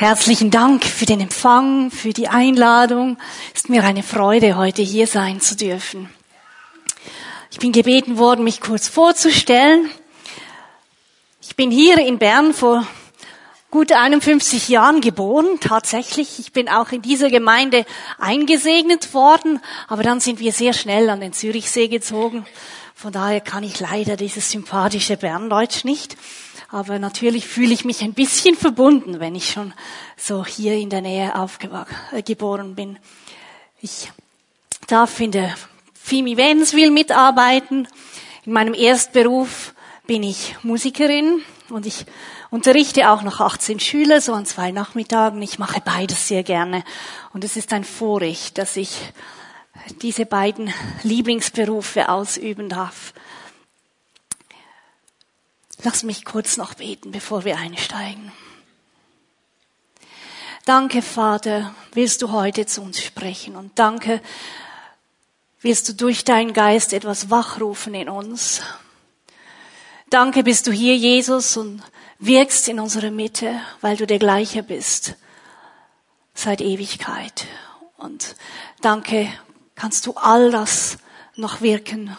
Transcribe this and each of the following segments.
Herzlichen Dank für den Empfang, für die Einladung. Es ist mir eine Freude, heute hier sein zu dürfen. Ich bin gebeten worden, mich kurz vorzustellen. Ich bin hier in Bern vor gut 51 Jahren geboren, tatsächlich. Ich bin auch in dieser Gemeinde eingesegnet worden, aber dann sind wir sehr schnell an den Zürichsee gezogen. Von daher kann ich leider dieses sympathische Berndeutsch nicht. Aber natürlich fühle ich mich ein bisschen verbunden, wenn ich schon so hier in der Nähe aufgeboren äh, bin. Ich darf in der FIMI Wädenswil mitarbeiten. In meinem Erstberuf bin ich Musikerin und ich unterrichte auch noch 18 Schüler, so an zwei Nachmittagen. Ich mache beides sehr gerne. Und es ist ein Vorrecht, dass ich diese beiden Lieblingsberufe ausüben darf. Lass mich kurz noch beten, bevor wir einsteigen. Danke, Vater, willst du heute zu uns sprechen und danke, willst du durch deinen Geist etwas wachrufen in uns. Danke, bist du hier, Jesus, und wirkst in unserer Mitte, weil du der gleiche bist seit Ewigkeit. Und danke, kannst du all das noch wirken,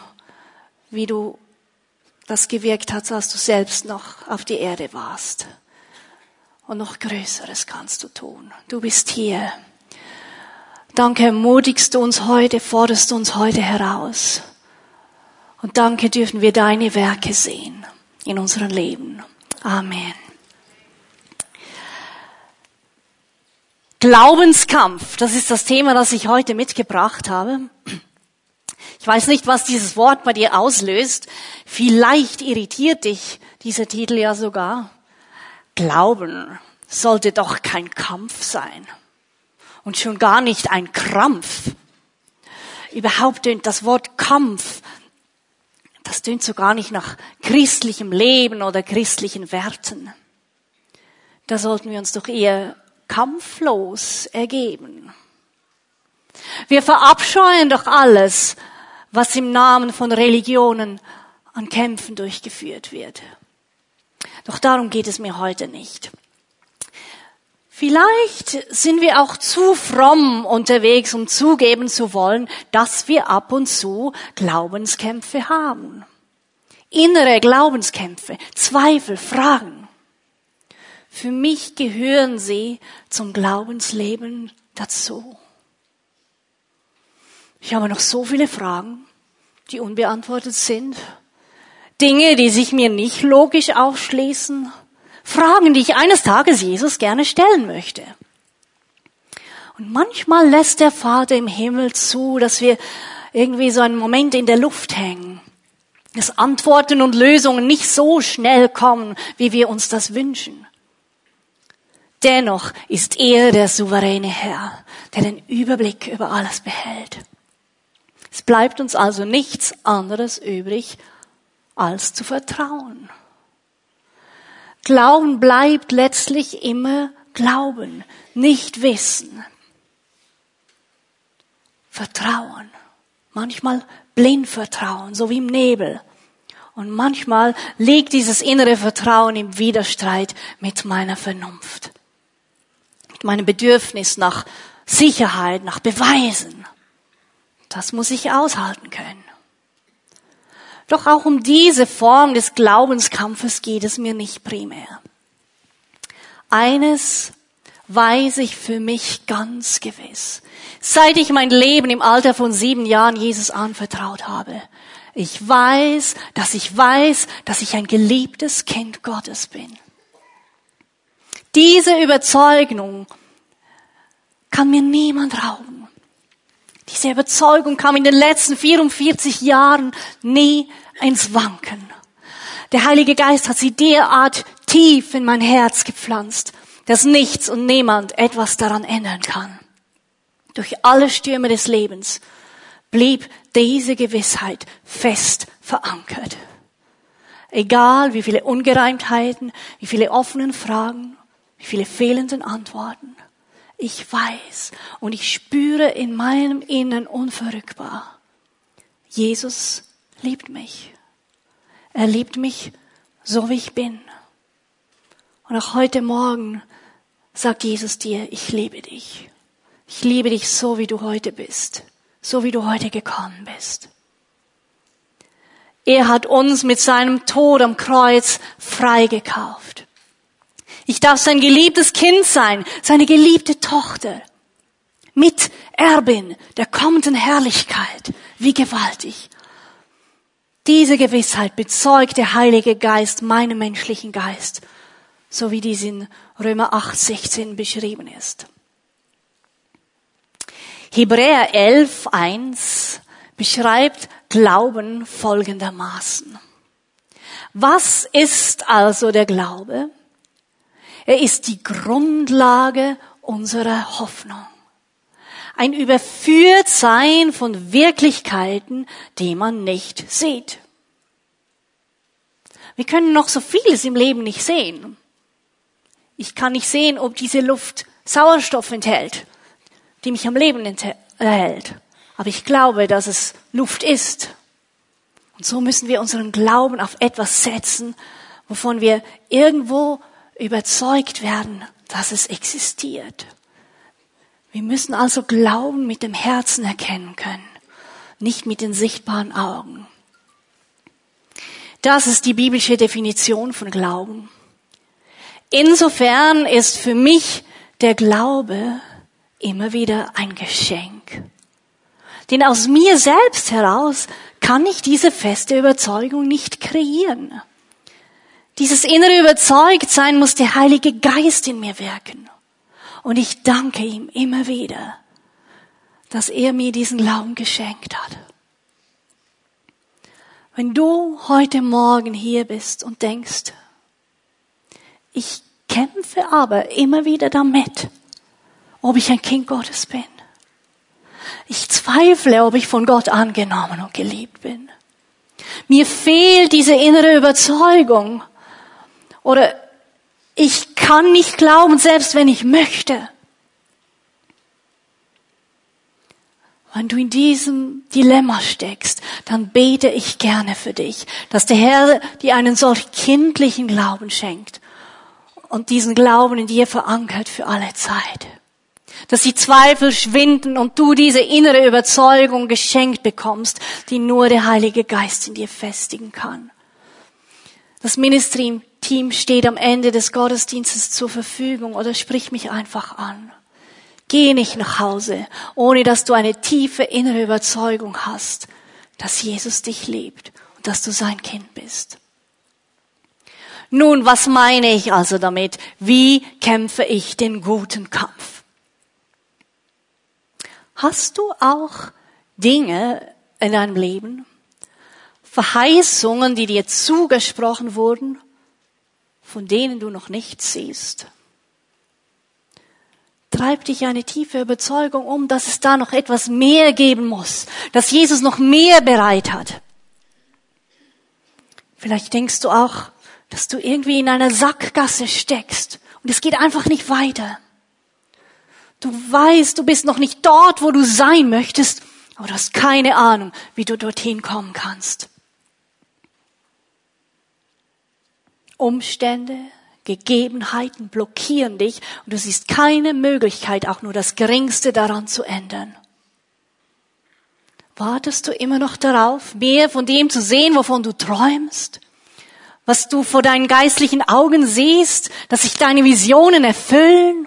wie du das gewirkt hat, als du selbst noch auf die Erde warst. Und noch Größeres kannst du tun. Du bist hier. Danke, ermutigst du uns heute, forderst du uns heute heraus. Und danke dürfen wir deine Werke sehen in unserem Leben. Amen. Glaubenskampf, das ist das Thema, das ich heute mitgebracht habe. Ich weiß nicht, was dieses Wort bei dir auslöst. Vielleicht irritiert dich dieser Titel ja sogar. Glauben sollte doch kein Kampf sein. Und schon gar nicht ein Krampf. Überhaupt tönt das Wort Kampf, das tönt so gar nicht nach christlichem Leben oder christlichen Werten. Da sollten wir uns doch eher kampflos ergeben. Wir verabscheuen doch alles, was im Namen von Religionen an Kämpfen durchgeführt wird. Doch darum geht es mir heute nicht. Vielleicht sind wir auch zu fromm unterwegs, um zugeben zu wollen, dass wir ab und zu Glaubenskämpfe haben. Innere Glaubenskämpfe, Zweifel, Fragen. Für mich gehören sie zum Glaubensleben dazu. Ich habe noch so viele Fragen, die unbeantwortet sind. Dinge, die sich mir nicht logisch aufschließen. Fragen, die ich eines Tages Jesus gerne stellen möchte. Und manchmal lässt der Vater im Himmel zu, dass wir irgendwie so einen Moment in der Luft hängen. Dass Antworten und Lösungen nicht so schnell kommen, wie wir uns das wünschen. Dennoch ist er der souveräne Herr, der den Überblick über alles behält. Es bleibt uns also nichts anderes übrig, als zu vertrauen. Glauben bleibt letztlich immer Glauben, nicht Wissen. Vertrauen. Manchmal blind Vertrauen, so wie im Nebel. Und manchmal liegt dieses innere Vertrauen im Widerstreit mit meiner Vernunft, mit meinem Bedürfnis nach Sicherheit, nach Beweisen. Das muss ich aushalten können. Doch auch um diese Form des Glaubenskampfes geht es mir nicht primär. Eines weiß ich für mich ganz gewiss. Seit ich mein Leben im Alter von sieben Jahren Jesus anvertraut habe, ich weiß, dass ich weiß, dass ich ein geliebtes Kind Gottes bin. Diese Überzeugung kann mir niemand rauben. Diese Überzeugung kam in den letzten 44 Jahren nie ins Wanken. Der Heilige Geist hat sie derart tief in mein Herz gepflanzt, dass nichts und niemand etwas daran ändern kann. Durch alle Stürme des Lebens blieb diese Gewissheit fest verankert. Egal wie viele Ungereimtheiten, wie viele offenen Fragen, wie viele fehlenden Antworten ich weiß und ich spüre in meinem Innern unverrückbar, Jesus liebt mich. Er liebt mich so, wie ich bin. Und auch heute Morgen sagt Jesus dir, ich liebe dich. Ich liebe dich so, wie du heute bist, so wie du heute gekommen bist. Er hat uns mit seinem Tod am Kreuz freigekauft. Ich darf sein geliebtes Kind sein, seine geliebte Tochter. Mit Erbin der kommenden Herrlichkeit. Wie gewaltig. Diese Gewissheit bezeugt der Heilige Geist meinem menschlichen Geist, so wie dies in Römer 8, 16 beschrieben ist. Hebräer 11, 1 beschreibt Glauben folgendermaßen. Was ist also der Glaube? Er ist die Grundlage unserer Hoffnung. Ein Überführtsein von Wirklichkeiten, die man nicht sieht. Wir können noch so vieles im Leben nicht sehen. Ich kann nicht sehen, ob diese Luft Sauerstoff enthält, die mich am Leben erhält. Aber ich glaube, dass es Luft ist. Und so müssen wir unseren Glauben auf etwas setzen, wovon wir irgendwo überzeugt werden, dass es existiert. Wir müssen also Glauben mit dem Herzen erkennen können, nicht mit den sichtbaren Augen. Das ist die biblische Definition von Glauben. Insofern ist für mich der Glaube immer wieder ein Geschenk. Denn aus mir selbst heraus kann ich diese feste Überzeugung nicht kreieren. Dieses innere Überzeugtsein muss der Heilige Geist in mir wirken. Und ich danke ihm immer wieder, dass er mir diesen Glauben geschenkt hat. Wenn du heute Morgen hier bist und denkst, ich kämpfe aber immer wieder damit, ob ich ein Kind Gottes bin. Ich zweifle, ob ich von Gott angenommen und geliebt bin. Mir fehlt diese innere Überzeugung, oder ich kann nicht glauben, selbst wenn ich möchte. Wenn du in diesem Dilemma steckst, dann bete ich gerne für dich, dass der Herr dir einen solch kindlichen Glauben schenkt und diesen Glauben in dir verankert für alle Zeit. Dass die Zweifel schwinden und du diese innere Überzeugung geschenkt bekommst, die nur der Heilige Geist in dir festigen kann. Das Ministry Team steht am Ende des Gottesdienstes zur Verfügung oder sprich mich einfach an. Geh nicht nach Hause, ohne dass du eine tiefe innere Überzeugung hast, dass Jesus dich liebt und dass du sein Kind bist. Nun, was meine ich also damit? Wie kämpfe ich den guten Kampf? Hast du auch Dinge in deinem Leben, Verheißungen, die dir zugesprochen wurden, von denen du noch nichts siehst? Treibt dich eine tiefe Überzeugung um, dass es da noch etwas mehr geben muss, dass Jesus noch mehr bereit hat. Vielleicht denkst du auch, dass du irgendwie in einer Sackgasse steckst und es geht einfach nicht weiter. Du weißt, du bist noch nicht dort, wo du sein möchtest, aber du hast keine Ahnung, wie du dorthin kommen kannst. Umstände, Gegebenheiten blockieren dich und du siehst keine Möglichkeit, auch nur das Geringste daran zu ändern. Wartest du immer noch darauf, mehr von dem zu sehen, wovon du träumst? Was du vor deinen geistlichen Augen siehst, dass sich deine Visionen erfüllen?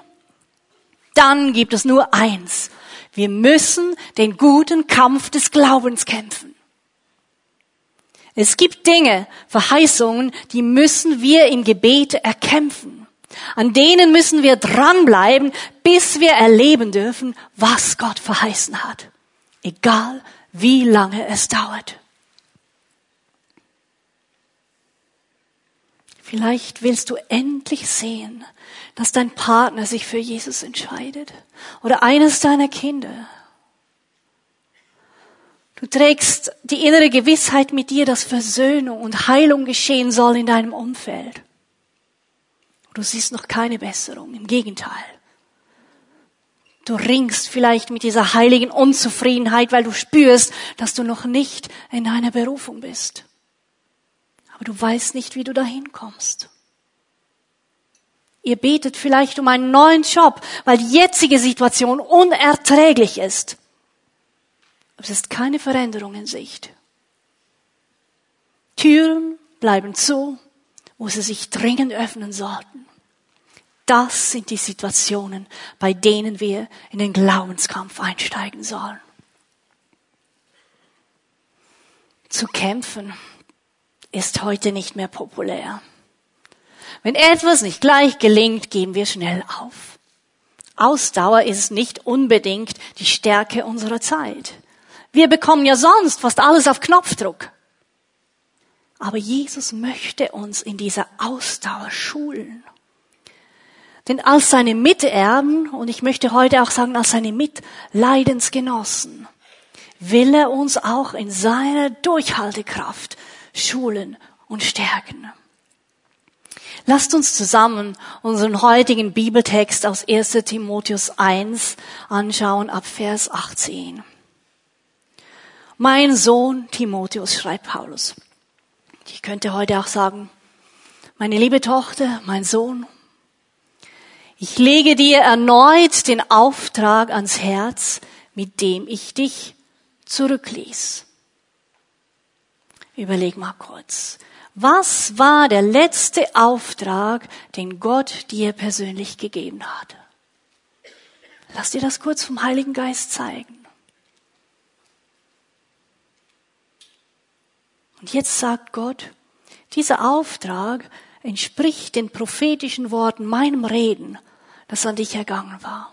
Dann gibt es nur eins. Wir müssen den guten Kampf des Glaubens kämpfen. Es gibt Dinge, Verheißungen, die müssen wir im Gebet erkämpfen. An denen müssen wir dranbleiben, bis wir erleben dürfen, was Gott verheißen hat. Egal, wie lange es dauert. Vielleicht willst du endlich sehen, dass dein Partner sich für Jesus entscheidet oder eines deiner Kinder Du trägst die innere Gewissheit mit dir, dass Versöhnung und Heilung geschehen soll in deinem Umfeld. Du siehst noch keine Besserung, im Gegenteil. Du ringst vielleicht mit dieser heiligen Unzufriedenheit, weil du spürst, dass du noch nicht in deiner Berufung bist. Aber du weißt nicht, wie du dahin kommst. Ihr betet vielleicht um einen neuen Job, weil die jetzige Situation unerträglich ist. Es ist keine Veränderung in Sicht. Türen bleiben zu, wo sie sich dringend öffnen sollten. Das sind die Situationen, bei denen wir in den Glaubenskampf einsteigen sollen. Zu kämpfen ist heute nicht mehr populär. Wenn etwas nicht gleich gelingt, geben wir schnell auf. Ausdauer ist nicht unbedingt die Stärke unserer Zeit. Wir bekommen ja sonst fast alles auf Knopfdruck. Aber Jesus möchte uns in dieser Ausdauer schulen. Denn als seine Miterben, und ich möchte heute auch sagen, als seine Mitleidensgenossen, will er uns auch in seiner Durchhaltekraft schulen und stärken. Lasst uns zusammen unseren heutigen Bibeltext aus 1 Timotheus 1 anschauen ab Vers 18. Mein Sohn Timotheus, schreibt Paulus. Ich könnte heute auch sagen, meine liebe Tochter, mein Sohn, ich lege dir erneut den Auftrag ans Herz, mit dem ich dich zurückließ. Überleg mal kurz. Was war der letzte Auftrag, den Gott dir persönlich gegeben hat? Lass dir das kurz vom Heiligen Geist zeigen. Und jetzt sagt Gott, dieser Auftrag entspricht den prophetischen Worten, meinem Reden, das an dich ergangen war.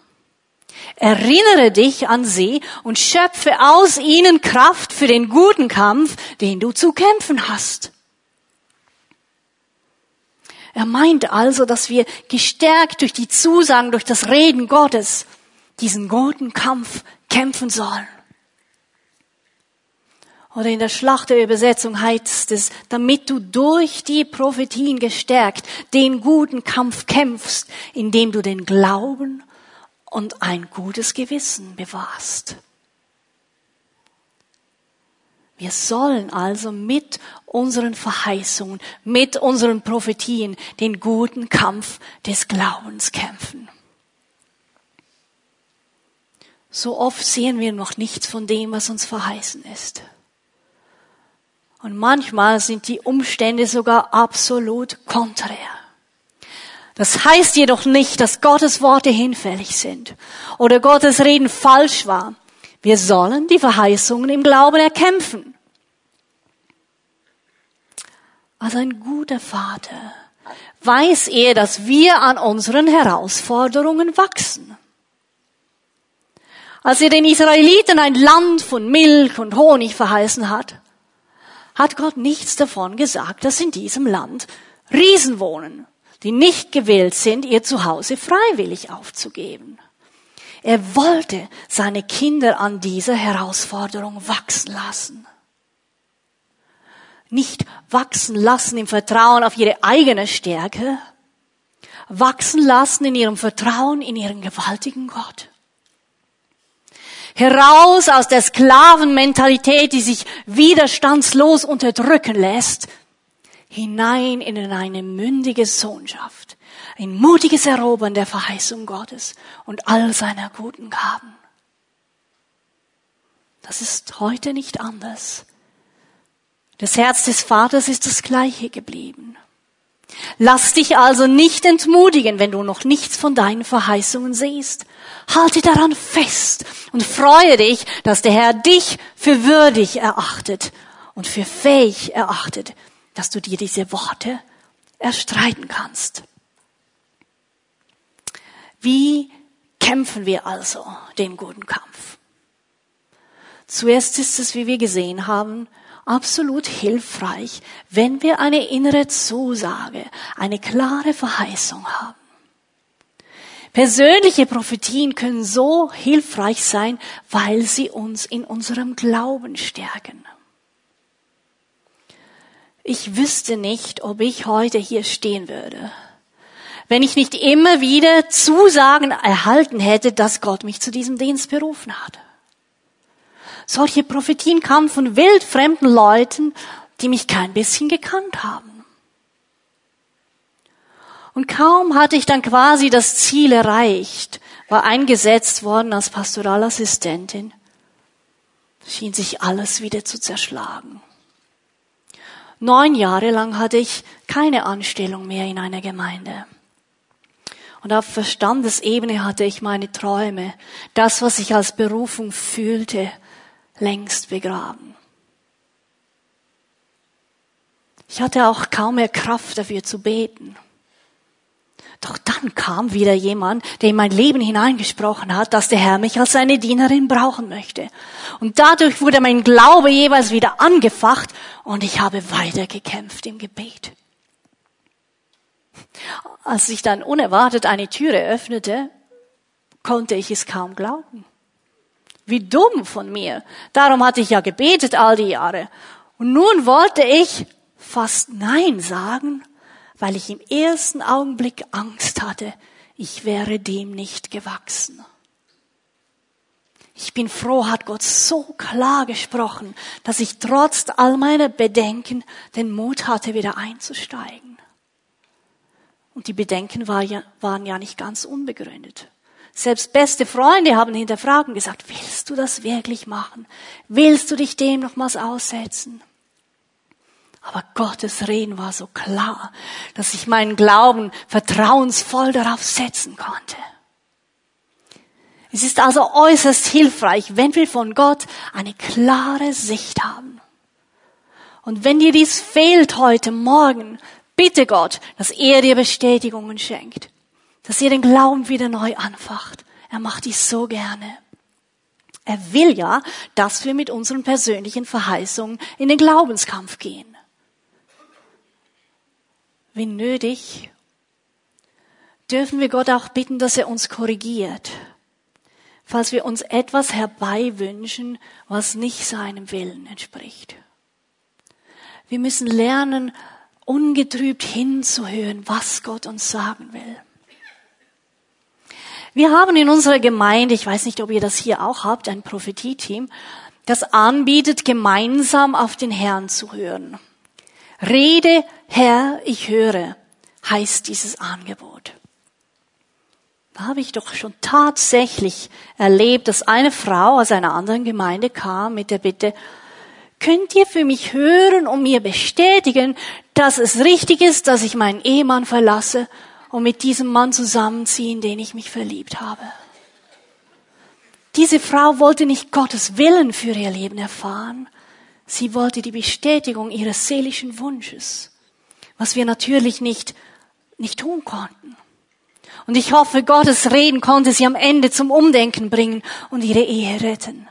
Erinnere dich an sie und schöpfe aus ihnen Kraft für den guten Kampf, den du zu kämpfen hast. Er meint also, dass wir gestärkt durch die Zusagen, durch das Reden Gottes diesen guten Kampf kämpfen sollen. Oder in der Schlachterübersetzung heißt es, damit du durch die Prophetien gestärkt den guten Kampf kämpfst, indem du den Glauben und ein gutes Gewissen bewahrst. Wir sollen also mit unseren Verheißungen, mit unseren Prophetien den guten Kampf des Glaubens kämpfen. So oft sehen wir noch nichts von dem, was uns verheißen ist. Und manchmal sind die Umstände sogar absolut konträr. Das heißt jedoch nicht, dass Gottes Worte hinfällig sind oder Gottes Reden falsch war. Wir sollen die Verheißungen im Glauben erkämpfen. Als ein guter Vater weiß er, dass wir an unseren Herausforderungen wachsen. Als er den Israeliten ein Land von Milch und Honig verheißen hat, hat Gott nichts davon gesagt, dass in diesem Land Riesen wohnen, die nicht gewillt sind, ihr Zuhause freiwillig aufzugeben. Er wollte seine Kinder an dieser Herausforderung wachsen lassen. Nicht wachsen lassen im Vertrauen auf ihre eigene Stärke, wachsen lassen in ihrem Vertrauen in ihren gewaltigen Gott. Heraus aus der Sklavenmentalität, die sich widerstandslos unterdrücken lässt, hinein in eine mündige Sohnschaft, ein mutiges Erobern der Verheißung Gottes und all seiner guten Gaben. Das ist heute nicht anders. Das Herz des Vaters ist das gleiche geblieben. Lass dich also nicht entmutigen, wenn du noch nichts von deinen Verheißungen siehst. Halte daran fest und freue dich, dass der Herr dich für würdig erachtet und für fähig erachtet, dass du dir diese Worte erstreiten kannst. Wie kämpfen wir also den guten Kampf? Zuerst ist es, wie wir gesehen haben, absolut hilfreich, wenn wir eine innere Zusage, eine klare Verheißung haben. Persönliche Prophetien können so hilfreich sein, weil sie uns in unserem Glauben stärken. Ich wüsste nicht, ob ich heute hier stehen würde, wenn ich nicht immer wieder Zusagen erhalten hätte, dass Gott mich zu diesem Dienst berufen hat. Solche Prophetien kamen von wildfremden Leuten, die mich kein bisschen gekannt haben. Und kaum hatte ich dann quasi das Ziel erreicht, war eingesetzt worden als Pastoralassistentin, schien sich alles wieder zu zerschlagen. Neun Jahre lang hatte ich keine Anstellung mehr in einer Gemeinde. Und auf Verstandesebene hatte ich meine Träume, das, was ich als Berufung fühlte, längst begraben. Ich hatte auch kaum mehr Kraft dafür zu beten. Doch dann kam wieder jemand, der in mein Leben hineingesprochen hat, dass der Herr mich als seine Dienerin brauchen möchte. Und dadurch wurde mein Glaube jeweils wieder angefacht und ich habe weitergekämpft im Gebet. Als sich dann unerwartet eine Türe öffnete, konnte ich es kaum glauben. Wie dumm von mir. Darum hatte ich ja gebetet all die Jahre. Und nun wollte ich fast Nein sagen weil ich im ersten Augenblick Angst hatte, ich wäre dem nicht gewachsen. Ich bin froh, hat Gott so klar gesprochen, dass ich trotz all meiner Bedenken den Mut hatte, wieder einzusteigen. Und die Bedenken war ja, waren ja nicht ganz unbegründet. Selbst beste Freunde haben hinterfragt und gesagt, willst du das wirklich machen? Willst du dich dem nochmals aussetzen? Aber Gottes Reden war so klar, dass ich meinen Glauben vertrauensvoll darauf setzen konnte. Es ist also äußerst hilfreich, wenn wir von Gott eine klare Sicht haben. Und wenn dir dies fehlt heute Morgen, bitte Gott, dass er dir Bestätigungen schenkt, dass er den Glauben wieder neu anfacht. Er macht dies so gerne. Er will ja, dass wir mit unseren persönlichen Verheißungen in den Glaubenskampf gehen wie nötig, dürfen wir Gott auch bitten, dass er uns korrigiert, falls wir uns etwas herbeiwünschen, was nicht seinem Willen entspricht. Wir müssen lernen, ungetrübt hinzuhören, was Gott uns sagen will. Wir haben in unserer Gemeinde, ich weiß nicht, ob ihr das hier auch habt, ein Prophetie-Team, das anbietet, gemeinsam auf den Herrn zu hören. Rede, Herr, ich höre, heißt dieses Angebot. Da habe ich doch schon tatsächlich erlebt, dass eine Frau aus einer anderen Gemeinde kam mit der Bitte, könnt ihr für mich hören und mir bestätigen, dass es richtig ist, dass ich meinen Ehemann verlasse und mit diesem Mann zusammenziehe, in den ich mich verliebt habe. Diese Frau wollte nicht Gottes Willen für ihr Leben erfahren, Sie wollte die Bestätigung ihres seelischen Wunsches, was wir natürlich nicht, nicht tun konnten. Und ich hoffe, Gottes Reden konnte sie am Ende zum Umdenken bringen und ihre Ehe retten.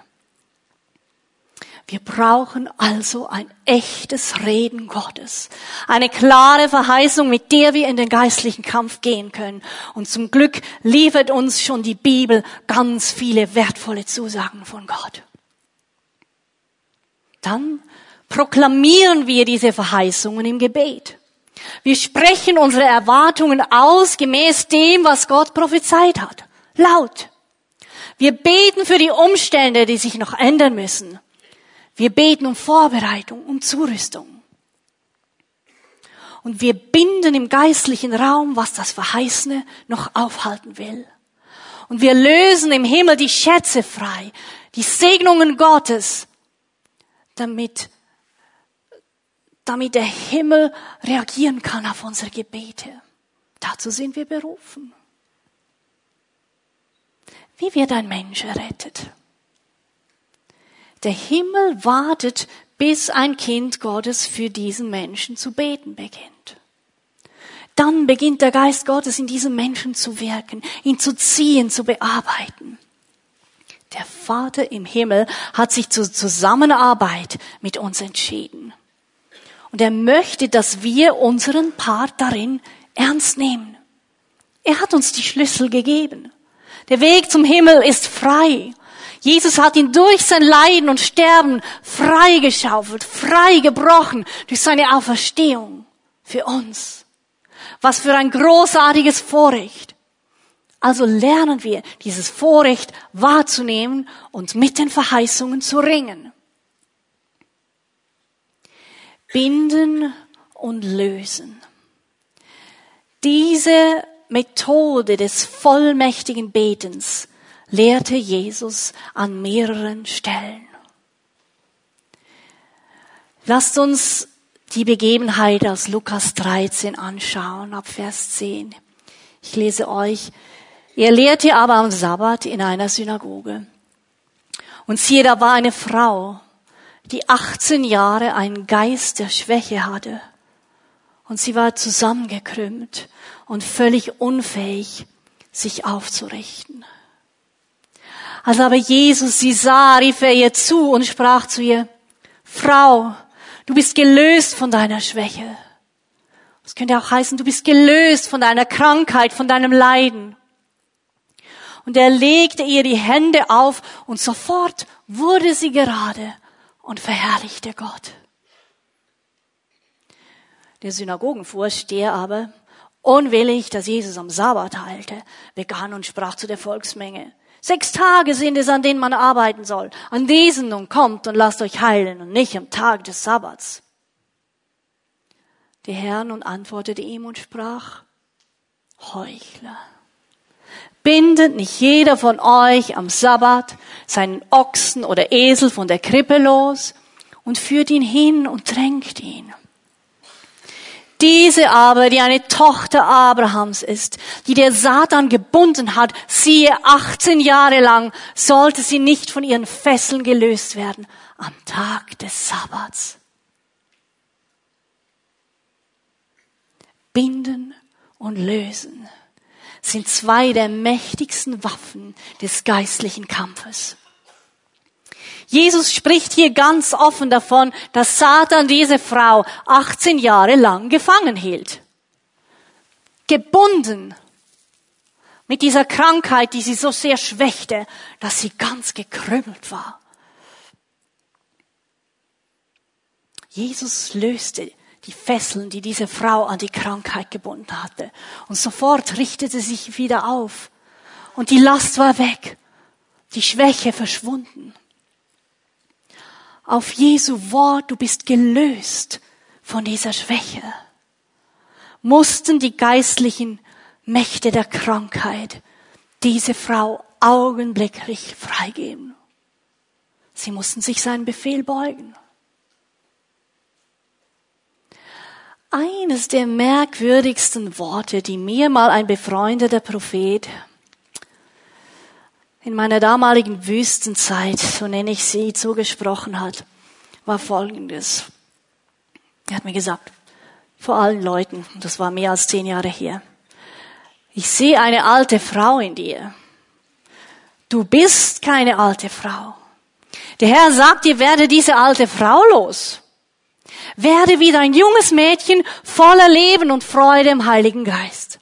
Wir brauchen also ein echtes Reden Gottes. Eine klare Verheißung, mit der wir in den geistlichen Kampf gehen können. Und zum Glück liefert uns schon die Bibel ganz viele wertvolle Zusagen von Gott dann proklamieren wir diese Verheißungen im Gebet. Wir sprechen unsere Erwartungen aus gemäß dem, was Gott prophezeit hat. Laut. Wir beten für die Umstände, die sich noch ändern müssen. Wir beten um Vorbereitung, um Zurüstung. Und wir binden im geistlichen Raum, was das Verheißene noch aufhalten will. Und wir lösen im Himmel die Schätze frei, die Segnungen Gottes, damit, damit der Himmel reagieren kann auf unsere Gebete. Dazu sind wir berufen. Wie wird ein Mensch errettet? Der Himmel wartet, bis ein Kind Gottes für diesen Menschen zu beten beginnt. Dann beginnt der Geist Gottes in diesem Menschen zu wirken, ihn zu ziehen, zu bearbeiten. Der Vater im Himmel hat sich zur Zusammenarbeit mit uns entschieden. Und er möchte, dass wir unseren Part darin ernst nehmen. Er hat uns die Schlüssel gegeben. Der Weg zum Himmel ist frei. Jesus hat ihn durch sein Leiden und Sterben freigeschaufelt, frei gebrochen durch seine Auferstehung für uns. Was für ein großartiges Vorrecht. Also lernen wir dieses Vorrecht wahrzunehmen und mit den Verheißungen zu ringen. Binden und lösen. Diese Methode des vollmächtigen Betens lehrte Jesus an mehreren Stellen. Lasst uns die Begebenheit aus Lukas 13 anschauen, ab Vers 10. Ich lese euch. Er lehrte aber am Sabbat in einer Synagoge. Und siehe, da war eine Frau, die 18 Jahre einen Geist der Schwäche hatte. Und sie war zusammengekrümmt und völlig unfähig, sich aufzurichten. Als aber Jesus sie sah, rief er ihr zu und sprach zu ihr, Frau, Du bist gelöst von deiner Schwäche. Das könnte auch heißen, du bist gelöst von deiner Krankheit, von deinem Leiden. Und er legte ihr die Hände auf und sofort wurde sie gerade und verherrlichte Gott. Der Synagogenvorsteher aber, unwillig, dass Jesus am Sabbat heilte, begann und sprach zu der Volksmenge, Sechs Tage sind es, an denen man arbeiten soll. An diesen nun kommt und lasst euch heilen und nicht am Tag des Sabbats. Der Herr nun antwortete ihm und sprach, Heuchler. Bindet nicht jeder von euch am Sabbat seinen Ochsen oder Esel von der Krippe los und führt ihn hin und tränkt ihn. Diese aber, die eine Tochter Abrahams ist, die der Satan gebunden hat, siehe 18 Jahre lang, sollte sie nicht von ihren Fesseln gelöst werden am Tag des Sabbats. Binden und lösen sind zwei der mächtigsten Waffen des geistlichen Kampfes. Jesus spricht hier ganz offen davon, dass Satan diese Frau 18 Jahre lang gefangen hielt. Gebunden mit dieser Krankheit, die sie so sehr schwächte, dass sie ganz gekrümmelt war. Jesus löste die Fesseln, die diese Frau an die Krankheit gebunden hatte. Und sofort richtete sie sich wieder auf. Und die Last war weg. Die Schwäche verschwunden auf Jesu Wort, du bist gelöst von dieser Schwäche, mussten die geistlichen Mächte der Krankheit diese Frau augenblicklich freigeben. Sie mussten sich seinen Befehl beugen. Eines der merkwürdigsten Worte, die mir mal ein befreundeter Prophet in meiner damaligen Wüstenzeit, so nenne ich sie, zugesprochen hat, war folgendes. Er hat mir gesagt, vor allen Leuten, das war mehr als zehn Jahre her, ich sehe eine alte Frau in dir. Du bist keine alte Frau. Der Herr sagt dir, werde diese alte Frau los. Werde wieder ein junges Mädchen voller Leben und Freude im Heiligen Geist.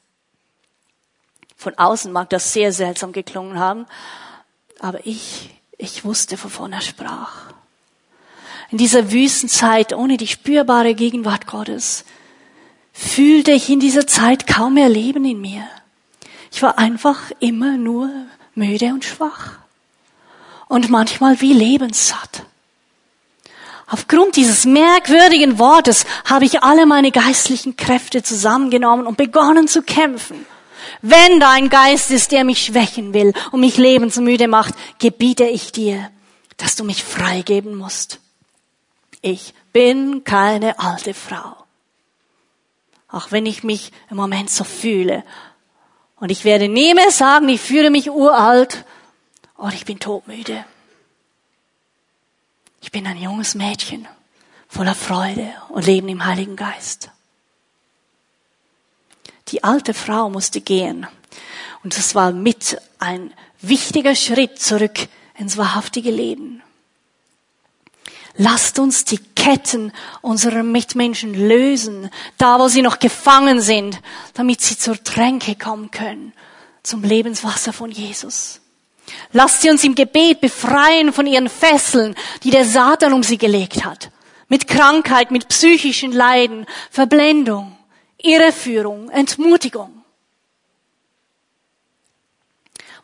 Von außen mag das sehr seltsam geklungen haben, aber ich, ich wusste, wovon er sprach. In dieser Wüstenzeit ohne die spürbare Gegenwart Gottes fühlte ich in dieser Zeit kaum mehr Leben in mir. Ich war einfach immer nur müde und schwach und manchmal wie lebenssatt. Aufgrund dieses merkwürdigen Wortes habe ich alle meine geistlichen Kräfte zusammengenommen und begonnen zu kämpfen. Wenn da ein Geist ist, der mich schwächen will und mich lebensmüde macht, gebiete ich dir, dass du mich freigeben musst. Ich bin keine alte Frau. Auch wenn ich mich im Moment so fühle. Und ich werde nie mehr sagen, ich fühle mich uralt oder ich bin todmüde. Ich bin ein junges Mädchen voller Freude und Leben im Heiligen Geist. Die alte Frau musste gehen. Und das war mit ein wichtiger Schritt zurück ins wahrhaftige Leben. Lasst uns die Ketten unserer Mitmenschen lösen, da wo sie noch gefangen sind, damit sie zur Tränke kommen können, zum Lebenswasser von Jesus. Lasst sie uns im Gebet befreien von ihren Fesseln, die der Satan um sie gelegt hat. Mit Krankheit, mit psychischen Leiden, Verblendung. Irreführung, Entmutigung.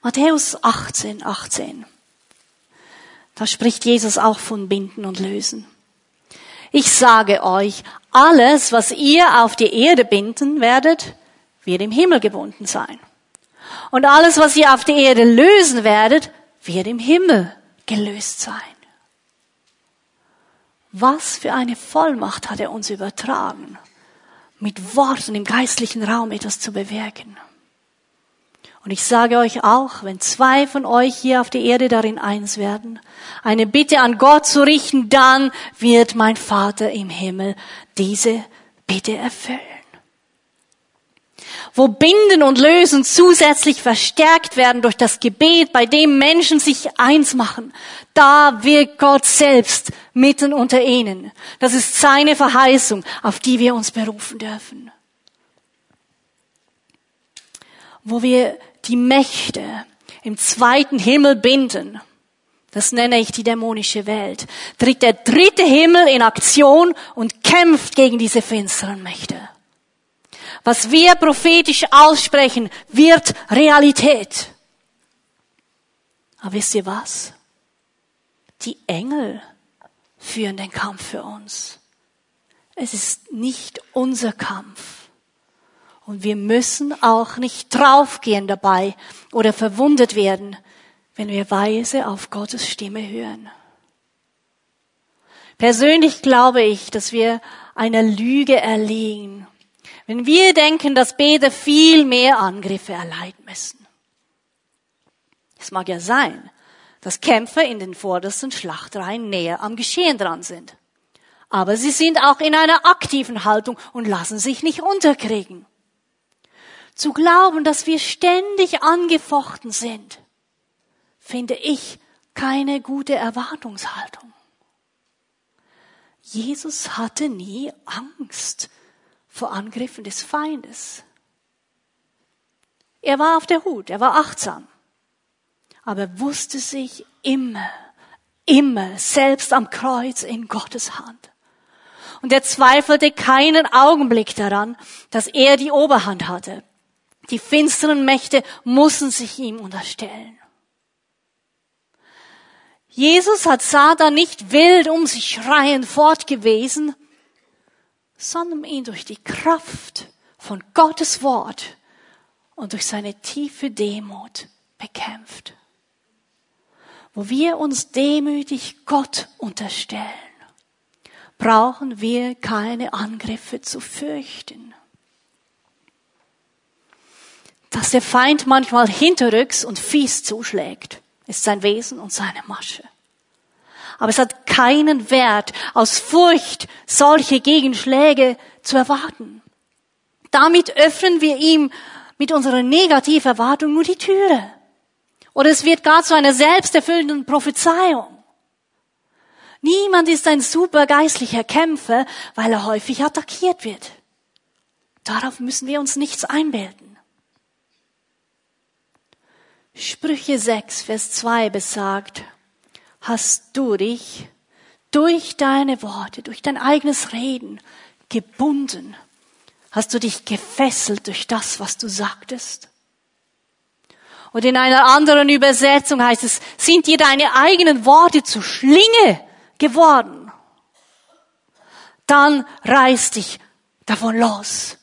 Matthäus 18, 18. Da spricht Jesus auch von Binden und Lösen. Ich sage euch, alles, was ihr auf die Erde binden werdet, wird im Himmel gebunden sein. Und alles, was ihr auf der Erde lösen werdet, wird im Himmel gelöst sein. Was für eine Vollmacht hat er uns übertragen, mit Worten im geistlichen Raum etwas zu bewirken. Und ich sage euch auch, wenn zwei von euch hier auf der Erde darin eins werden, eine Bitte an Gott zu richten, dann wird mein Vater im Himmel diese Bitte erfüllen. Wo Binden und Lösen zusätzlich verstärkt werden durch das Gebet, bei dem Menschen sich eins machen, da wirkt Gott selbst mitten unter ihnen. Das ist seine Verheißung, auf die wir uns berufen dürfen. Wo wir die Mächte im zweiten Himmel binden, das nenne ich die dämonische Welt, tritt der dritte Himmel in Aktion und kämpft gegen diese finsteren Mächte. Was wir prophetisch aussprechen, wird Realität. Aber wisst ihr was? Die Engel führen den Kampf für uns. Es ist nicht unser Kampf. Und wir müssen auch nicht draufgehen dabei oder verwundet werden, wenn wir weise auf Gottes Stimme hören. Persönlich glaube ich, dass wir einer Lüge erliegen, wenn wir denken, dass Beter viel mehr Angriffe erleiden müssen. Es mag ja sein, dass Kämpfer in den vordersten Schlachtreihen näher am Geschehen dran sind. Aber sie sind auch in einer aktiven Haltung und lassen sich nicht unterkriegen zu glauben, dass wir ständig angefochten sind, finde ich keine gute Erwartungshaltung. Jesus hatte nie Angst vor Angriffen des Feindes. Er war auf der Hut, er war achtsam, aber er wusste sich immer, immer selbst am Kreuz in Gottes Hand. Und er zweifelte keinen Augenblick daran, dass er die Oberhand hatte. Die finsteren Mächte müssen sich ihm unterstellen. Jesus hat Satan nicht wild um sich schreiend fortgewesen, sondern ihn durch die Kraft von Gottes Wort und durch seine tiefe Demut bekämpft. Wo wir uns demütig Gott unterstellen, brauchen wir keine Angriffe zu fürchten dass der Feind manchmal hinterrücks und fies zuschlägt, ist sein Wesen und seine Masche. Aber es hat keinen Wert, aus Furcht solche Gegenschläge zu erwarten. Damit öffnen wir ihm mit unserer Negativerwartung nur die Türe. Oder es wird gar zu einer selbsterfüllenden Prophezeiung. Niemand ist ein super geistlicher Kämpfer, weil er häufig attackiert wird. Darauf müssen wir uns nichts einbilden. Sprüche 6, Vers 2 besagt, hast du dich durch deine Worte, durch dein eigenes Reden gebunden? Hast du dich gefesselt durch das, was du sagtest? Und in einer anderen Übersetzung heißt es, sind dir deine eigenen Worte zu Schlinge geworden? Dann reiß dich davon los.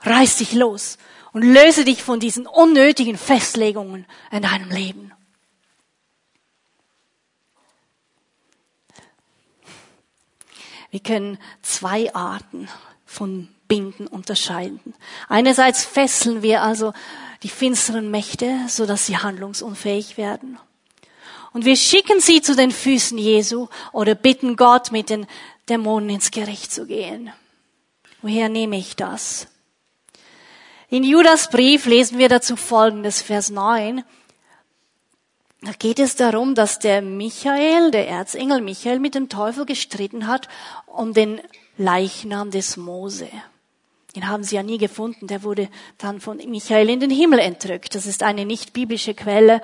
Reiß dich los und löse dich von diesen unnötigen Festlegungen in deinem Leben. Wir können zwei Arten von Binden unterscheiden. Einerseits fesseln wir also die finsteren Mächte, so dass sie handlungsunfähig werden. Und wir schicken sie zu den Füßen Jesu oder bitten Gott, mit den Dämonen ins Gericht zu gehen. Woher nehme ich das? In Judas Brief lesen wir dazu folgendes, Vers 9. Da geht es darum, dass der Michael, der Erzengel Michael, mit dem Teufel gestritten hat um den Leichnam des Mose. Den haben sie ja nie gefunden. Der wurde dann von Michael in den Himmel entrückt. Das ist eine nicht biblische Quelle.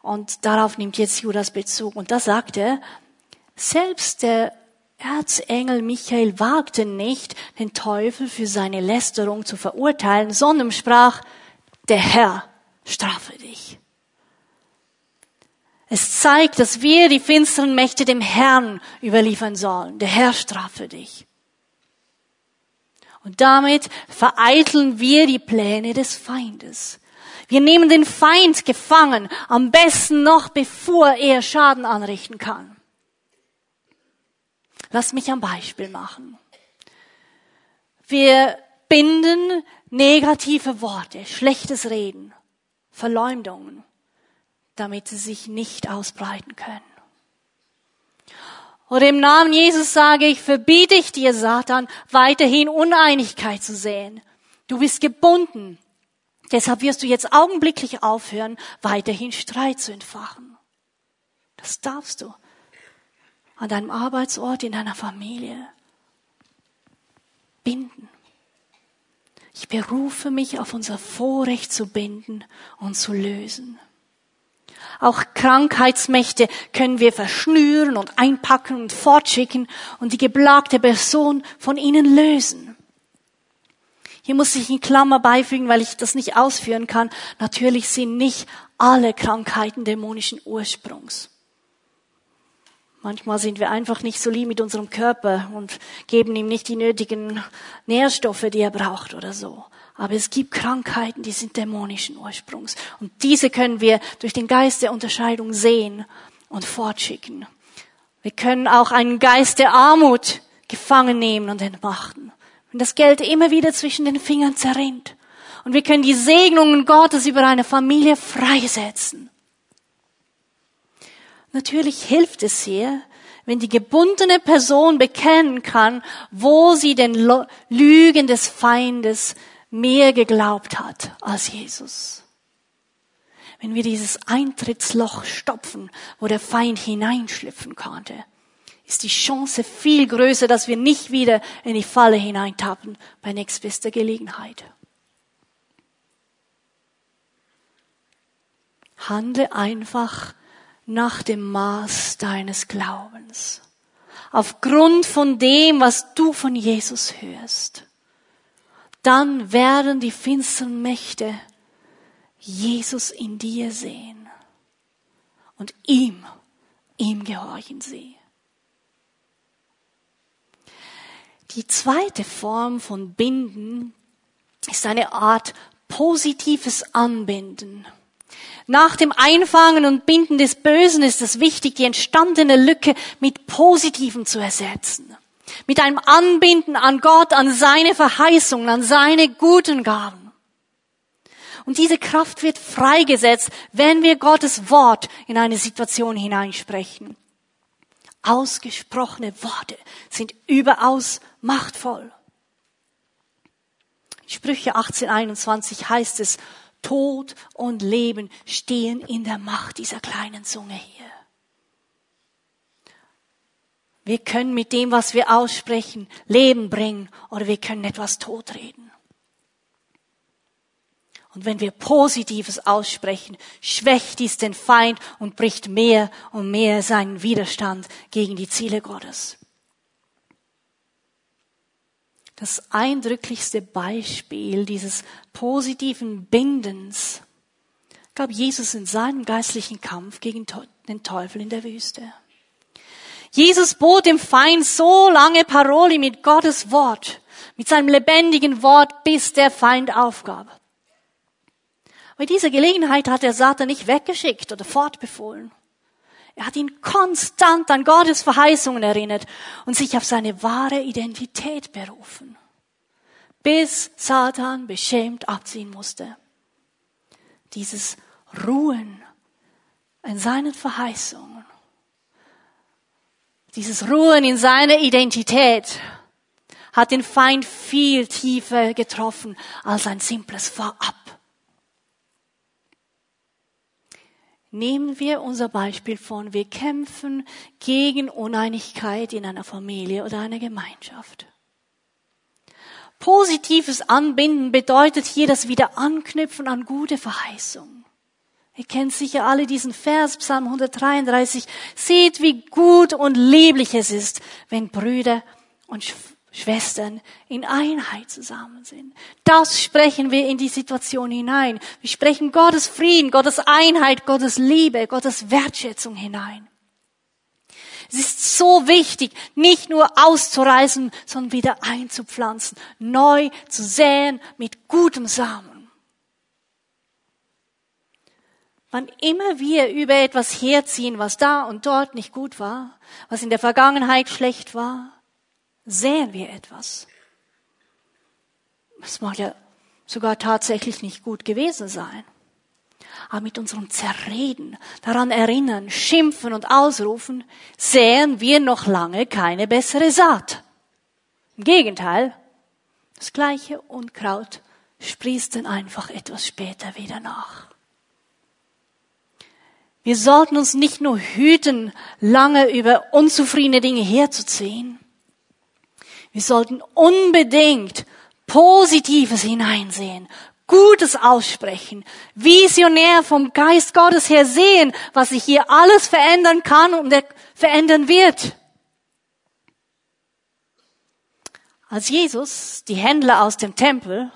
Und darauf nimmt jetzt Judas Bezug. Und da sagt er, selbst der Erzengel Michael wagte nicht, den Teufel für seine Lästerung zu verurteilen, sondern sprach, der Herr strafe dich. Es zeigt, dass wir die finsteren Mächte dem Herrn überliefern sollen. Der Herr strafe dich. Und damit vereiteln wir die Pläne des Feindes. Wir nehmen den Feind gefangen, am besten noch bevor er Schaden anrichten kann. Lass mich ein Beispiel machen. Wir binden negative Worte, schlechtes Reden, Verleumdungen, damit sie sich nicht ausbreiten können. Oder im Namen Jesus sage ich, verbiete ich dir, Satan, weiterhin Uneinigkeit zu sehen. Du bist gebunden. Deshalb wirst du jetzt augenblicklich aufhören, weiterhin Streit zu entfachen. Das darfst du. An deinem Arbeitsort, in deiner Familie. Binden. Ich berufe mich auf unser Vorrecht zu binden und zu lösen. Auch Krankheitsmächte können wir verschnüren und einpacken und fortschicken und die geplagte Person von ihnen lösen. Hier muss ich in Klammer beifügen, weil ich das nicht ausführen kann. Natürlich sind nicht alle Krankheiten dämonischen Ursprungs. Manchmal sind wir einfach nicht so lieb mit unserem Körper und geben ihm nicht die nötigen Nährstoffe, die er braucht oder so. Aber es gibt Krankheiten, die sind dämonischen Ursprungs. Und diese können wir durch den Geist der Unterscheidung sehen und fortschicken. Wir können auch einen Geist der Armut gefangen nehmen und entmachten. Wenn das Geld immer wieder zwischen den Fingern zerrinnt. Und wir können die Segnungen Gottes über eine Familie freisetzen. Natürlich hilft es sehr, wenn die gebundene Person bekennen kann, wo sie den Lügen des Feindes mehr geglaubt hat als Jesus. Wenn wir dieses Eintrittsloch stopfen, wo der Feind hineinschlüpfen konnte, ist die Chance viel größer, dass wir nicht wieder in die Falle hineintappen bei nächstbester Gelegenheit. Handle einfach nach dem Maß deines Glaubens. Aufgrund von dem, was du von Jesus hörst dann werden die finsteren Mächte Jesus in dir sehen. Und ihm, ihm gehorchen sie. Die zweite Form von Binden ist eine Art positives Anbinden. Nach dem Einfangen und Binden des Bösen ist es wichtig, die entstandene Lücke mit Positivem zu ersetzen. Mit einem Anbinden an Gott, an seine Verheißungen, an seine guten Gaben. Und diese Kraft wird freigesetzt, wenn wir Gottes Wort in eine Situation hineinsprechen. Ausgesprochene Worte sind überaus machtvoll. Sprüche 1821 heißt es, Tod und Leben stehen in der Macht dieser kleinen Zunge hier. Wir können mit dem, was wir aussprechen, Leben bringen oder wir können etwas totreden. Und wenn wir Positives aussprechen, schwächt dies den Feind und bricht mehr und mehr seinen Widerstand gegen die Ziele Gottes. Das eindrücklichste Beispiel dieses positiven Bindens gab Jesus in seinem geistlichen Kampf gegen den Teufel in der Wüste. Jesus bot dem Feind so lange Paroli mit Gottes Wort, mit seinem lebendigen Wort, bis der Feind aufgab. Bei dieser Gelegenheit hat er Satan nicht weggeschickt oder fortbefohlen. Er hat ihn konstant an Gottes Verheißungen erinnert und sich auf seine wahre Identität berufen, bis Satan beschämt abziehen musste. Dieses Ruhen in seinen Verheißungen dieses Ruhen in seiner Identität hat den Feind viel tiefer getroffen als ein simples Vorab. Nehmen wir unser Beispiel von, wir kämpfen gegen Uneinigkeit in einer Familie oder einer Gemeinschaft. Positives Anbinden bedeutet hier das Wiederanknüpfen an gute Verheißungen. Ihr kennt sicher alle diesen Vers, Psalm 133. Seht, wie gut und lieblich es ist, wenn Brüder und Schwestern in Einheit zusammen sind. Das sprechen wir in die Situation hinein. Wir sprechen Gottes Frieden, Gottes Einheit, Gottes Liebe, Gottes Wertschätzung hinein. Es ist so wichtig, nicht nur auszureißen, sondern wieder einzupflanzen, neu zu säen mit gutem Samen. Wann immer wir über etwas herziehen, was da und dort nicht gut war, was in der Vergangenheit schlecht war, säen wir etwas. Das mag ja sogar tatsächlich nicht gut gewesen sein aber mit unserem Zerreden, daran erinnern, schimpfen und ausrufen, säen wir noch lange keine bessere Saat. Im Gegenteil, das gleiche Unkraut sprießt dann einfach etwas später wieder nach. Wir sollten uns nicht nur hüten, lange über unzufriedene Dinge herzuziehen. Wir sollten unbedingt Positives hineinsehen, Gutes aussprechen, visionär vom Geist Gottes her sehen, was sich hier alles verändern kann und verändern wird. Als Jesus die Händler aus dem Tempel,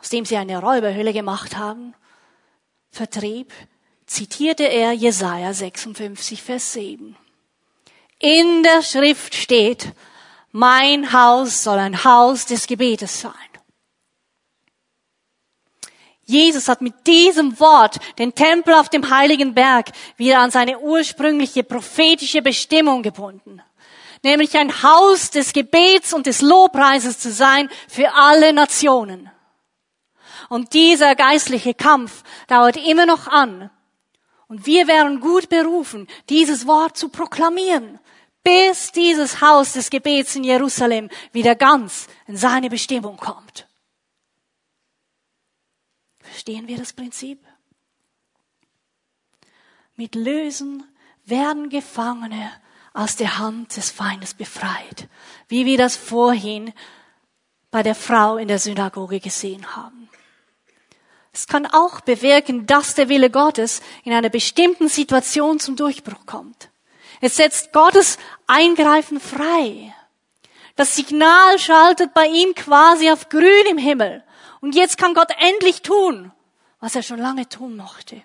aus dem sie eine Räuberhöhle gemacht haben, vertrieb, zitierte er Jesaja 56, Vers 7. In der Schrift steht, mein Haus soll ein Haus des Gebetes sein. Jesus hat mit diesem Wort den Tempel auf dem heiligen Berg wieder an seine ursprüngliche prophetische Bestimmung gebunden. Nämlich ein Haus des Gebets und des Lobpreises zu sein für alle Nationen. Und dieser geistliche Kampf dauert immer noch an. Und wir wären gut berufen, dieses Wort zu proklamieren, bis dieses Haus des Gebets in Jerusalem wieder ganz in seine Bestimmung kommt. Verstehen wir das Prinzip? Mit Lösen werden Gefangene aus der Hand des Feindes befreit, wie wir das vorhin bei der Frau in der Synagoge gesehen haben. Es kann auch bewirken, dass der Wille Gottes in einer bestimmten Situation zum Durchbruch kommt. Es setzt Gottes Eingreifen frei. Das Signal schaltet bei ihm quasi auf grün im Himmel. Und jetzt kann Gott endlich tun, was er schon lange tun mochte,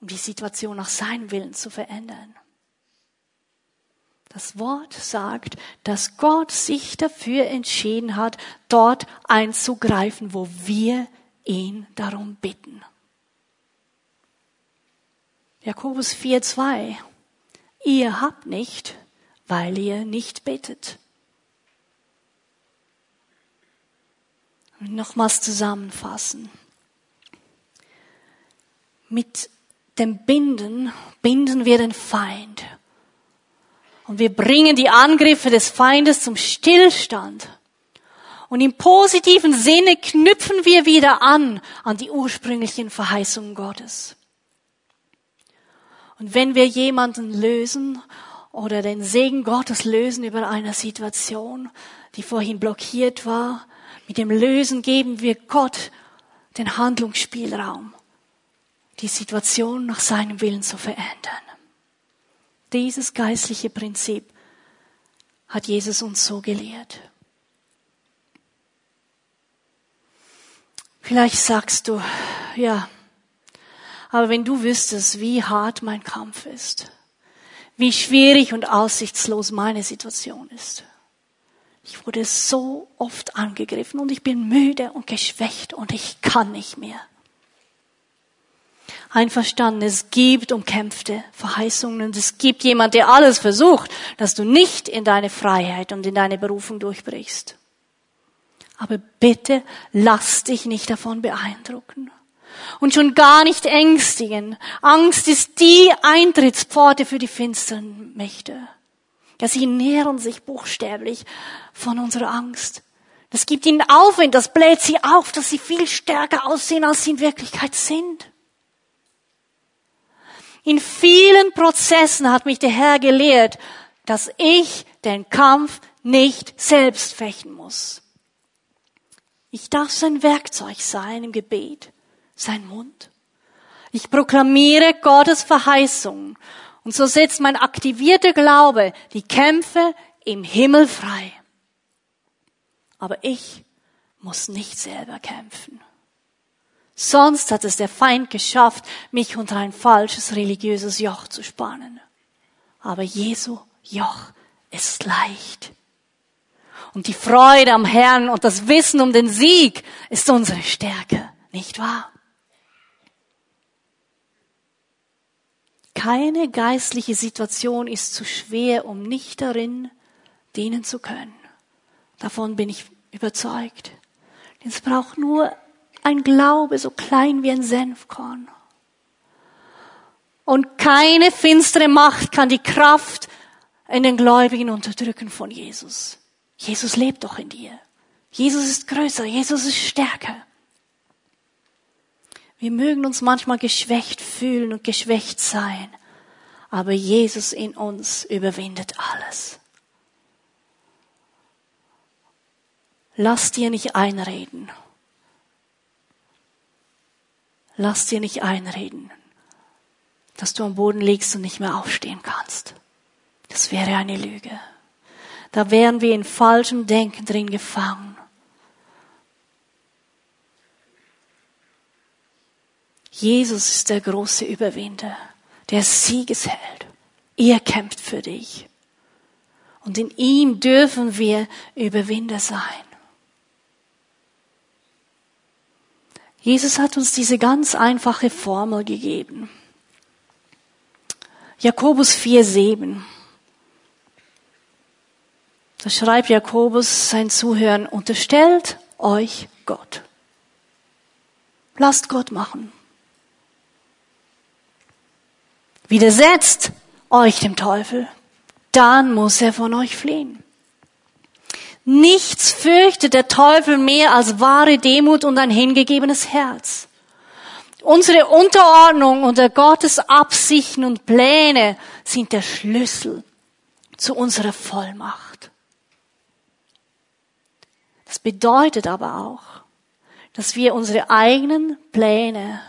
um die Situation nach seinem Willen zu verändern. Das Wort sagt, dass Gott sich dafür entschieden hat, dort einzugreifen, wo wir ihn darum bitten. Jakobus 4,2 Ihr habt nicht, weil ihr nicht betet. Nochmals zusammenfassen. Mit dem Binden binden wir den Feind. Und wir bringen die Angriffe des Feindes zum Stillstand. Und im positiven Sinne knüpfen wir wieder an an die ursprünglichen Verheißungen Gottes. Und wenn wir jemanden lösen oder den Segen Gottes lösen über eine Situation, die vorhin blockiert war, mit dem Lösen geben wir Gott den Handlungsspielraum, die Situation nach seinem Willen zu verändern. Dieses geistliche Prinzip hat Jesus uns so gelehrt. Vielleicht sagst du, ja, aber wenn du wüsstest, wie hart mein Kampf ist, wie schwierig und aussichtslos meine Situation ist, ich wurde so oft angegriffen und ich bin müde und geschwächt und ich kann nicht mehr. Einverstanden, es gibt umkämpfte Verheißungen und es gibt jemand, der alles versucht, dass du nicht in deine Freiheit und in deine Berufung durchbrichst. Aber bitte lass dich nicht davon beeindrucken und schon gar nicht ängstigen. Angst ist die Eintrittspforte für die finsteren Mächte. Ja, sie nähren sich buchstäblich von unserer Angst. Das gibt ihnen Aufwind, das bläht sie auf, dass sie viel stärker aussehen, als sie in Wirklichkeit sind. In vielen Prozessen hat mich der Herr gelehrt, dass ich den Kampf nicht selbst fechten muss. Ich darf sein Werkzeug sein im Gebet, sein Mund. Ich proklamiere Gottes Verheißung und so setzt mein aktivierter Glaube die Kämpfe im Himmel frei. Aber ich muss nicht selber kämpfen. Sonst hat es der Feind geschafft, mich unter ein falsches religiöses Joch zu spannen. Aber Jesu Joch ist leicht. Und die Freude am Herrn und das Wissen um den Sieg ist unsere Stärke, nicht wahr? Keine geistliche Situation ist zu schwer, um nicht darin dienen zu können. Davon bin ich überzeugt. Es braucht nur ein Glaube so klein wie ein Senfkorn. Und keine finstere Macht kann die Kraft in den Gläubigen unterdrücken von Jesus. Jesus lebt doch in dir. Jesus ist größer, Jesus ist stärker. Wir mögen uns manchmal geschwächt fühlen und geschwächt sein, aber Jesus in uns überwindet alles. Lass dir nicht einreden. Lass dir nicht einreden, dass du am Boden liegst und nicht mehr aufstehen kannst. Das wäre eine Lüge. Da wären wir in falschem Denken drin gefangen. Jesus ist der große Überwinder, der Siegesheld. Er kämpft für dich. Und in ihm dürfen wir Überwinder sein. Jesus hat uns diese ganz einfache Formel gegeben. Jakobus 4,7. Da schreibt Jakobus sein Zuhören, unterstellt euch Gott. Lasst Gott machen. Widersetzt euch dem Teufel, dann muss er von euch fliehen. Nichts fürchtet der Teufel mehr als wahre Demut und ein hingegebenes Herz. Unsere Unterordnung unter Gottes Absichten und Pläne sind der Schlüssel zu unserer Vollmacht. Das bedeutet aber auch, dass wir unsere eigenen Pläne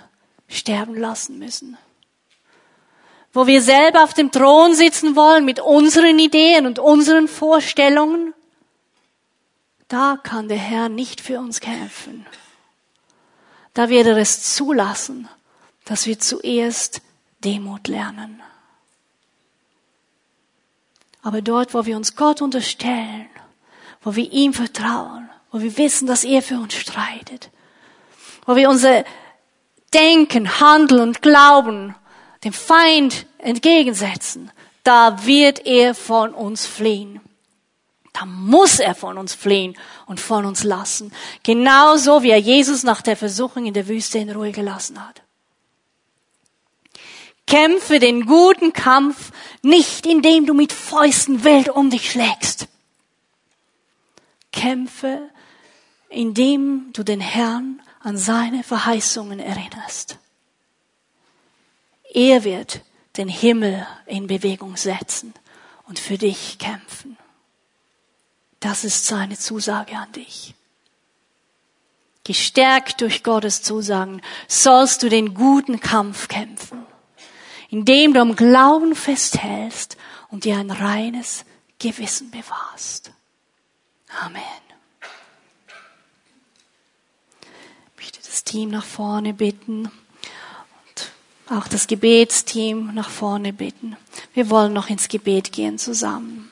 sterben lassen müssen. Wo wir selber auf dem Thron sitzen wollen mit unseren Ideen und unseren Vorstellungen, da kann der Herr nicht für uns kämpfen. Da wird er es zulassen, dass wir zuerst Demut lernen. Aber dort, wo wir uns Gott unterstellen, wo wir ihm vertrauen, wo wir wissen, dass er für uns streitet, wo wir unser Denken, Handeln und Glauben dem Feind entgegensetzen, da wird er von uns fliehen. Da muss er von uns fliehen und von uns lassen. Genauso wie er Jesus nach der Versuchung in der Wüste in Ruhe gelassen hat. Kämpfe den guten Kampf nicht, indem du mit Fäusten wild um dich schlägst. Kämpfe, indem du den Herrn an seine Verheißungen erinnerst. Er wird den Himmel in Bewegung setzen und für dich kämpfen. Das ist seine Zusage an dich. Gestärkt durch Gottes Zusagen sollst du den guten Kampf kämpfen, indem du am Glauben festhältst und dir ein reines Gewissen bewahrst. Amen. Ich möchte das Team nach vorne bitten und auch das Gebetsteam nach vorne bitten. Wir wollen noch ins Gebet gehen zusammen.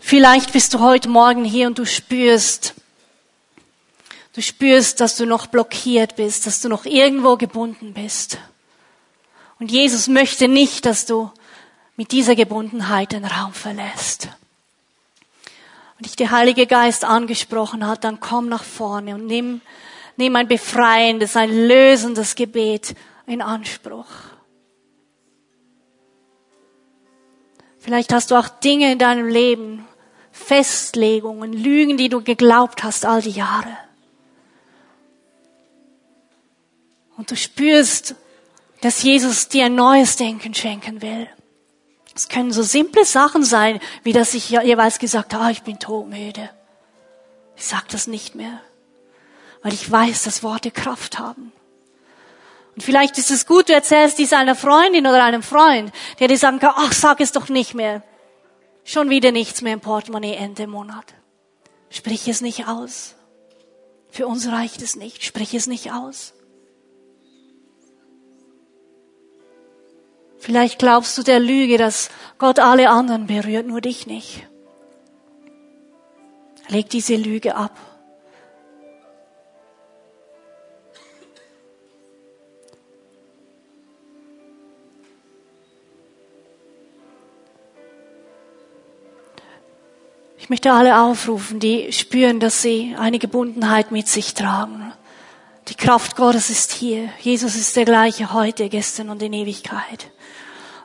Vielleicht bist du heute Morgen hier und du spürst, du spürst, dass du noch blockiert bist, dass du noch irgendwo gebunden bist. Und Jesus möchte nicht, dass du mit dieser Gebundenheit den Raum verlässt. Und dich der Heilige Geist angesprochen hat, dann komm nach vorne und nimm, nimm ein befreiendes, ein lösendes Gebet in Anspruch. Vielleicht hast du auch Dinge in deinem Leben, Festlegungen, Lügen, die du geglaubt hast all die Jahre. Und du spürst, dass Jesus dir ein neues Denken schenken will. Es können so simple Sachen sein, wie dass ich jeweils gesagt habe, ah, ich bin todmüde. Ich sage das nicht mehr, weil ich weiß, dass Worte Kraft haben. Und vielleicht ist es gut, du erzählst dies einer Freundin oder einem Freund, der dir sagen kann, ach, sag es doch nicht mehr. Schon wieder nichts mehr im Portemonnaie Ende Monat. Sprich es nicht aus. Für uns reicht es nicht. Sprich es nicht aus. Vielleicht glaubst du der Lüge, dass Gott alle anderen berührt, nur dich nicht. Leg diese Lüge ab. Ich möchte alle aufrufen, die spüren, dass sie eine Gebundenheit mit sich tragen. Die Kraft Gottes ist hier. Jesus ist der gleiche heute, gestern und in Ewigkeit.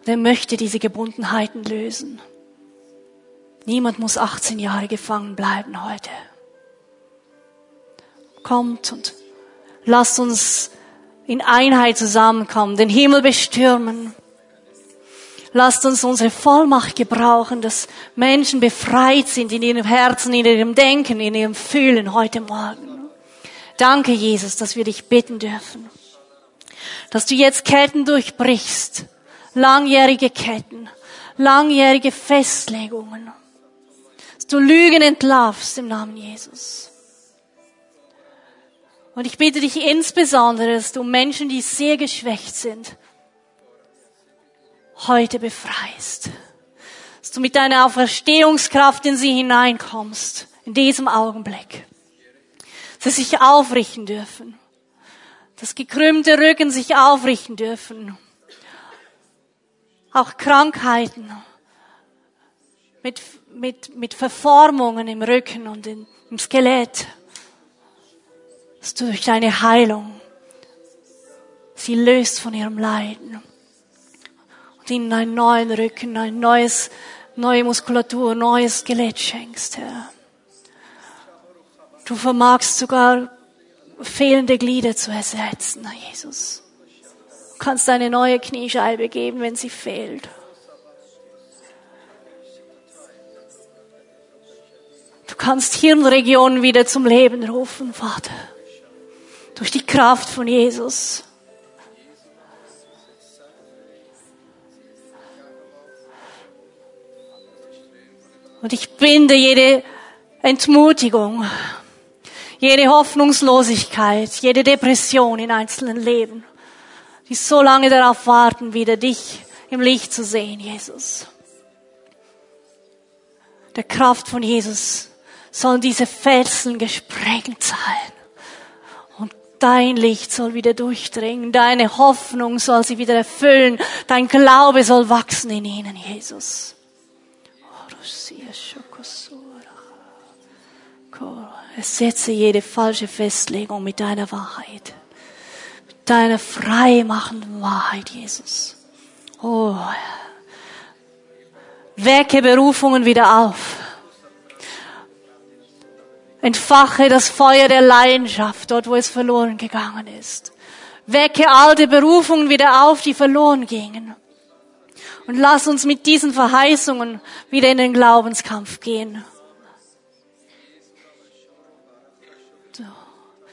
Und möchte diese Gebundenheiten lösen. Niemand muss 18 Jahre gefangen bleiben heute. Kommt und lasst uns in Einheit zusammenkommen, den Himmel bestürmen. Lasst uns unsere Vollmacht gebrauchen, dass Menschen befreit sind in ihrem Herzen, in ihrem Denken, in ihrem Fühlen heute Morgen. Danke, Jesus, dass wir dich bitten dürfen. Dass du jetzt Ketten durchbrichst. Langjährige Ketten. Langjährige Festlegungen. Dass du Lügen entlarvst im Namen Jesus. Und ich bitte dich insbesondere, dass du Menschen, die sehr geschwächt sind, heute befreist. Dass du mit deiner Auferstehungskraft in sie hineinkommst, in diesem Augenblick. Dass sie sich aufrichten dürfen. Dass gekrümmte Rücken sich aufrichten dürfen. Auch Krankheiten mit, mit, mit Verformungen im Rücken und in, im Skelett. Dass du durch deine Heilung sie löst von ihrem Leiden ihnen einen neuen Rücken, ein neues, neue Muskulatur, neues Skelett schenkst, Herr. Du vermagst sogar fehlende Glieder zu ersetzen, Herr Jesus. Kannst eine neue Kniescheibe geben, wenn sie fehlt. Du kannst Hirnregionen wieder zum Leben rufen, Vater. Durch die Kraft von Jesus. Und ich binde jede Entmutigung, jede Hoffnungslosigkeit, jede Depression in einzelnen Leben, die so lange darauf warten, wieder dich im Licht zu sehen, Jesus. Der Kraft von Jesus sollen diese Felsen gesprengt sein. Und dein Licht soll wieder durchdringen, deine Hoffnung soll sie wieder erfüllen, dein Glaube soll wachsen in ihnen, Jesus. Ersetze jede falsche Festlegung mit deiner Wahrheit. Mit deiner freimachenden Wahrheit, Jesus. Oh. Wecke Berufungen wieder auf. Entfache das Feuer der Leidenschaft dort, wo es verloren gegangen ist. Wecke alte Berufungen wieder auf, die verloren gingen. Und lass uns mit diesen Verheißungen wieder in den Glaubenskampf gehen.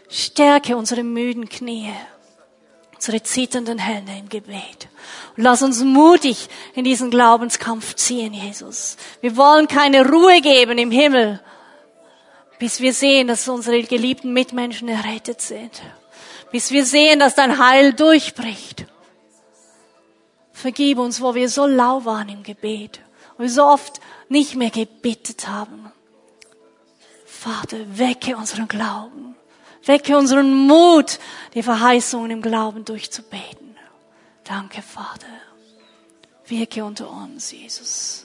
Stärke unsere müden Knie, unsere zitternden Hände im Gebet. Und lass uns mutig in diesen Glaubenskampf ziehen, Jesus. Wir wollen keine Ruhe geben im Himmel, bis wir sehen, dass unsere geliebten Mitmenschen errettet sind. Bis wir sehen, dass dein Heil durchbricht. Vergib uns, wo wir so lau waren im Gebet, wo wir so oft nicht mehr gebetet haben. Vater, wecke unseren Glauben. Wecke unseren Mut, die Verheißungen im Glauben durchzubeten. Danke, Vater. Wirke unter uns, Jesus.